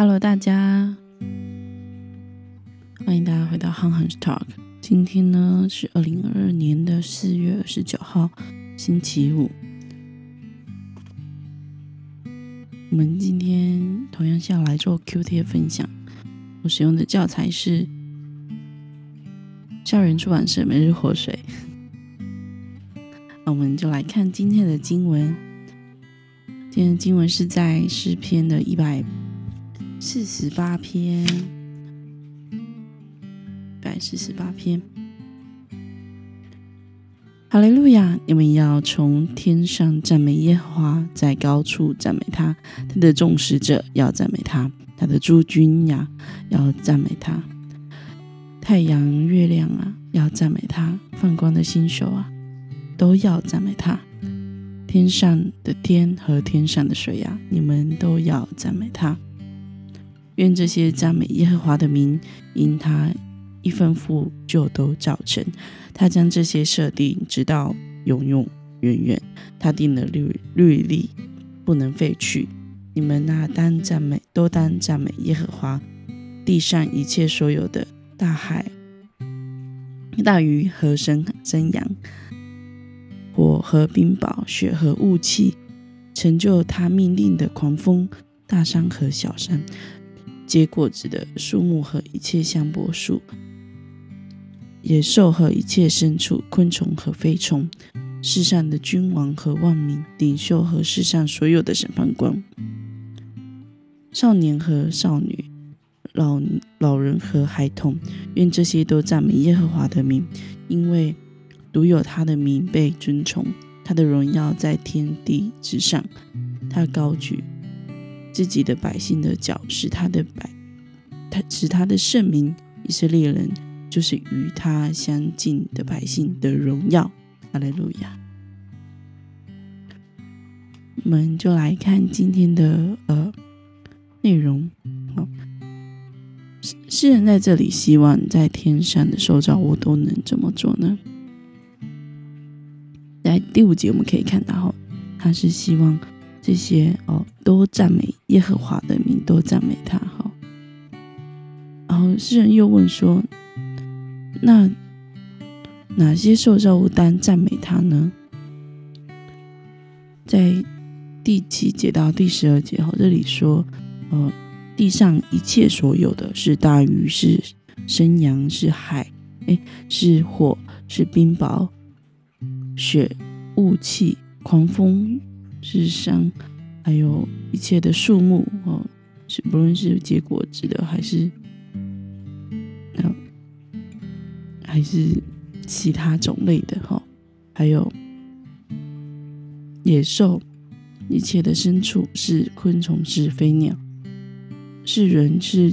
Hello，大家，欢迎大家回到 Han Han Talk。今天呢是二零二二年的四月二十九号，星期五。我们今天同样是要来做 Q 贴分享。我使用的教材是校园出版社每日活水。那我们就来看今天的经文。今天的经文是在诗篇的一百。四十八篇，百四十八篇。哈利路亚！你们要从天上赞美耶和华，在高处赞美他，他的众使者要赞美他，他的诸君呀要赞美他，太阳、月亮啊要赞美他，放光的星宿啊都要赞美他，天上的天和天上的水呀，你们都要赞美他。愿这些赞美耶和华的名，因他一吩咐就都造成。他将这些设定，直到永永远远。他定的律律例不能废去。你们那当赞美，都当赞美耶和华。地上一切所有的大海、大鱼和生生羊，火和冰雹、雪和雾气，成就他命令的狂风，大山和小山。结果子的树木和一切香柏树，野兽和一切牲畜，昆虫和飞虫，世上的君王和万民，领袖和世上所有的审判官，少年和少女，老老人和孩童，愿这些都赞美耶和华的名，因为独有他的名被尊崇，他的荣耀在天地之上，他高举。自己的百姓的脚，使他的百，他使他的圣名以色列人，就是与他相近的百姓的荣耀。阿利路亚。我们就来看今天的呃内容。好，诗人在这里希望在天上的受造物都能怎么做呢？在第五节我们可以看到，哈，他是希望。这些哦，都赞美耶和华的名，都赞美他。哈，然后诗人又问说：“那哪些受造物单赞美他呢？”在第七节到第十二节，哈，这里说：“呃，地上一切所有的是大鱼，是生羊，是海，哎，是火，是冰雹，雪，雾气，狂风。”是山，还有一切的树木哦，是不论是结果子的，还是嗯，还是其他种类的哈，还有野兽，一切的牲畜，是昆虫，是飞鸟，是人，是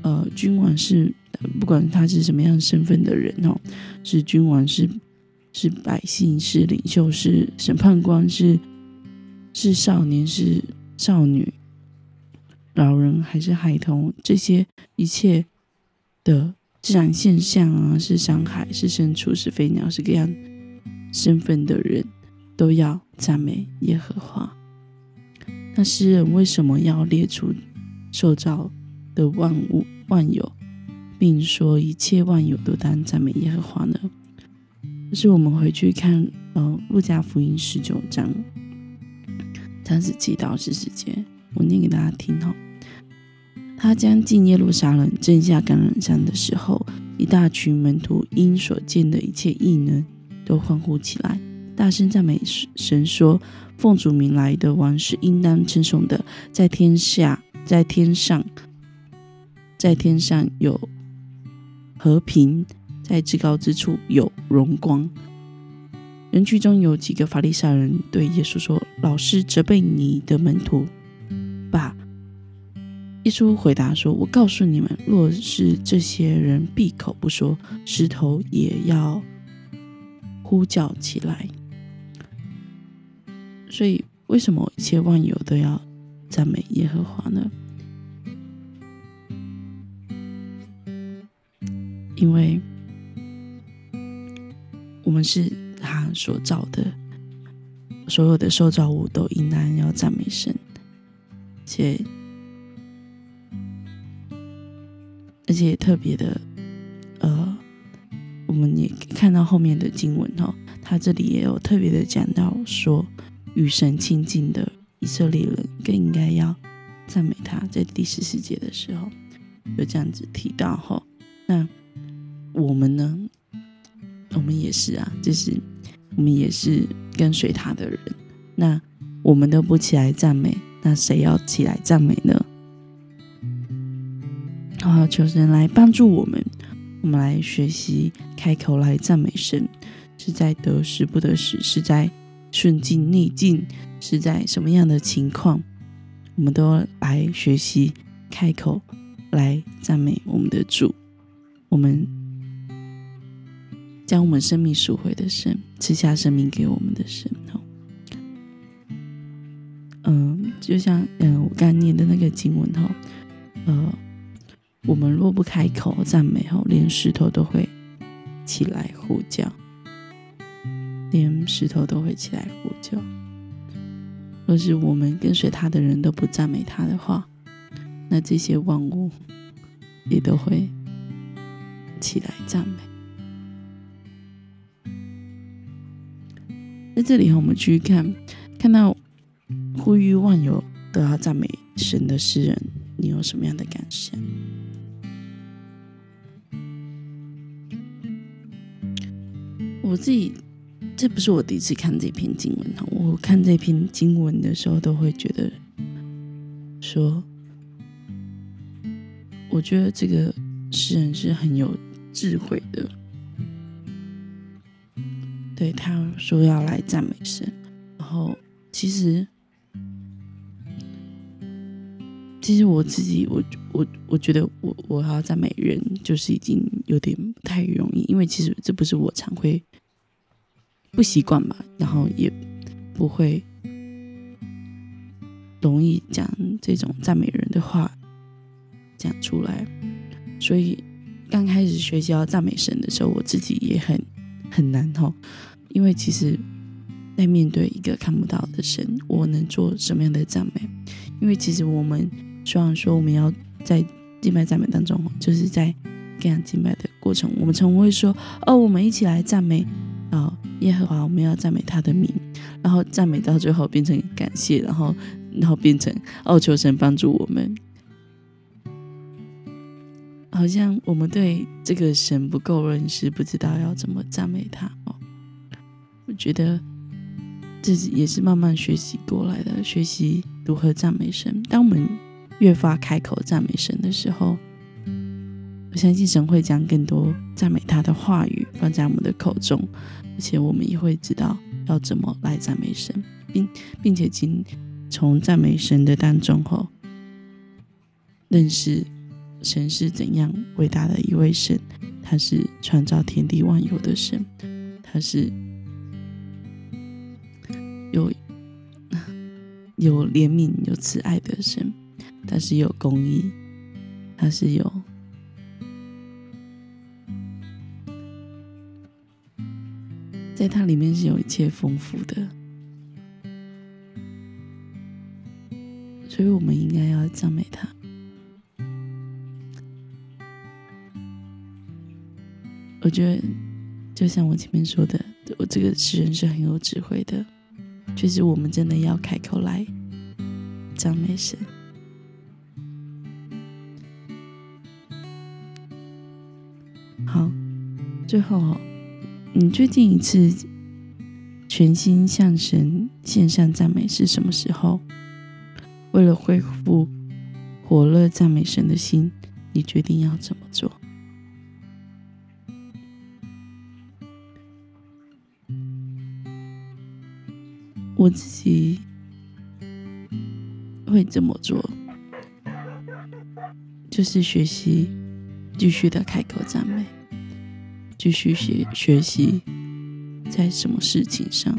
呃君王，是不管他是什么样身份的人哦，是君王，是是百姓，是领袖，是审判官，是。是少年，是少女，老人还是孩童？这些一切的自然现象啊，是山海，是牲畜，是飞鸟，是各样身份的人，都要赞美耶和华。那诗人为什么要列出受造的万物万有，并说一切万有都当赞美耶和华呢？就是我们回去看，呃，路加福音十九章。三十七到四十节，我念给大家听哈。他将进耶路撒冷，正下橄榄山的时候，一大群门徒因所见的一切异能，都欢呼起来，大声赞美神，说：“奉主名来的王是应当称颂的，在天下，在天上，在天上有和平，在至高之处有荣光。”人群中有几个法利赛人对耶稣说：“老师责备你的门徒吧。”耶稣回答说：“我告诉你们，若是这些人闭口不说，石头也要呼叫起来。所以，为什么一切万有都要赞美耶和华呢？因为我们是。”他所造的所有的受造物都应当要赞美神，且而且特别的，呃，我们也看到后面的经文哦，他这里也有特别的讲到说，与神亲近的以色列人更应该要赞美他，在第十四节的时候有这样子提到哈。那我们呢？我们也是啊，就是我们也是跟随他的人。那我们都不起来赞美，那谁要起来赞美呢？好，求神来帮助我们，我们来学习开口来赞美神，是在得时不得时，是在顺境逆境，是在什么样的情况，我们都来学习开口来赞美我们的主，我们将我们生命赎回的神，赐下生命给我们的神。嗯，就像嗯我刚念的那个经文哈，呃。我们若不开口赞美后，连石头都会起来呼叫，连石头都会起来呼叫。若是我们跟随他的人都不赞美他的话，那这些万物也都会起来赞美。在这里，我们去看看到呼吁万有都要赞美神的诗人，你有什么样的感想？我自己，这不是我第一次看这篇经文哈我看这篇经文的时候，都会觉得说，我觉得这个诗人是很有智慧的。对他说要来赞美神，然后其实，其实我自己，我我我觉得我我要赞美人，就是已经有点不太容易，因为其实这不是我常会。不习惯吧，然后也不会容易讲这种赞美人的话讲出来，所以刚开始学习要赞美神的时候，我自己也很很难哈。因为其实，在面对一个看不到的神，我能做什么样的赞美？因为其实我们虽然说我们要在敬拜赞美当中，就是在这样敬拜的过程，我们常会说哦，我们一起来赞美。啊，耶和华，我们要赞美他的名，然后赞美到最后变成感谢，然后，然后变成哦，求神帮助我们。好像我们对这个神不够认识，不知道要怎么赞美他哦。我觉得自己也是慢慢学习过来的，学习如何赞美神。当我们越发开口赞美神的时候，我相信神会将更多赞美他的话语放在我们的口中。而且我们也会知道要怎么来赞美神，并并且经从赞美神的当中后，认识神是怎样伟大的一位神，他是创造天地万有的神，他是有有怜悯、有慈爱的神，他是有公义，他是有。在它里面是有一切丰富的，所以我们应该要赞美他。我觉得，就像我前面说的，我这个诗人是很有智慧的，就是我们真的要开口来赞美神。好，最后。你最近一次全心向神献上赞美是什么时候？为了恢复火热赞美神的心，你决定要怎么做？我自己会这么做，就是学习继续的开口赞美。继续学学习，在什么事情上，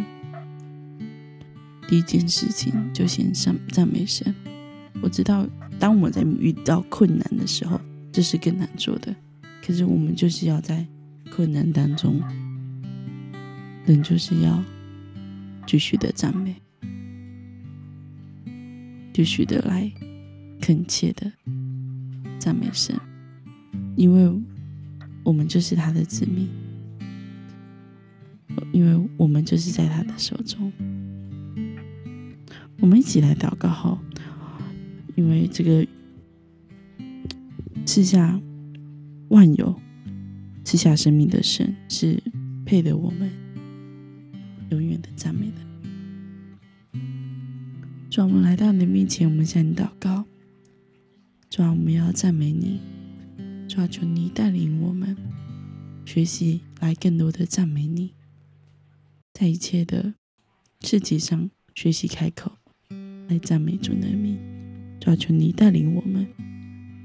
第一件事情就先赞赞美神。我知道，当我们在遇到困难的时候，这是更难做的。可是我们就是要在困难当中，人就是要继续的赞美，继续的来恳切的赞美神。因为我们就是他的子民，因为我们就是在他的手中。我们一起来祷告后，因为这个赐下万有、赐下生命的神是配得我们永远的赞美的。主，我们来到你的面前，我们向你祷告。主，我们要赞美你。主，求你带领我们学习来更多的赞美你，在一切的事情上学习开口。来赞美主的名，抓求你带领我们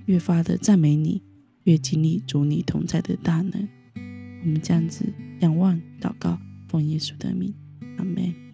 越发的赞美你，越经历主你同在的大能。我们这样子仰望祷告，奉耶稣的名，阿门。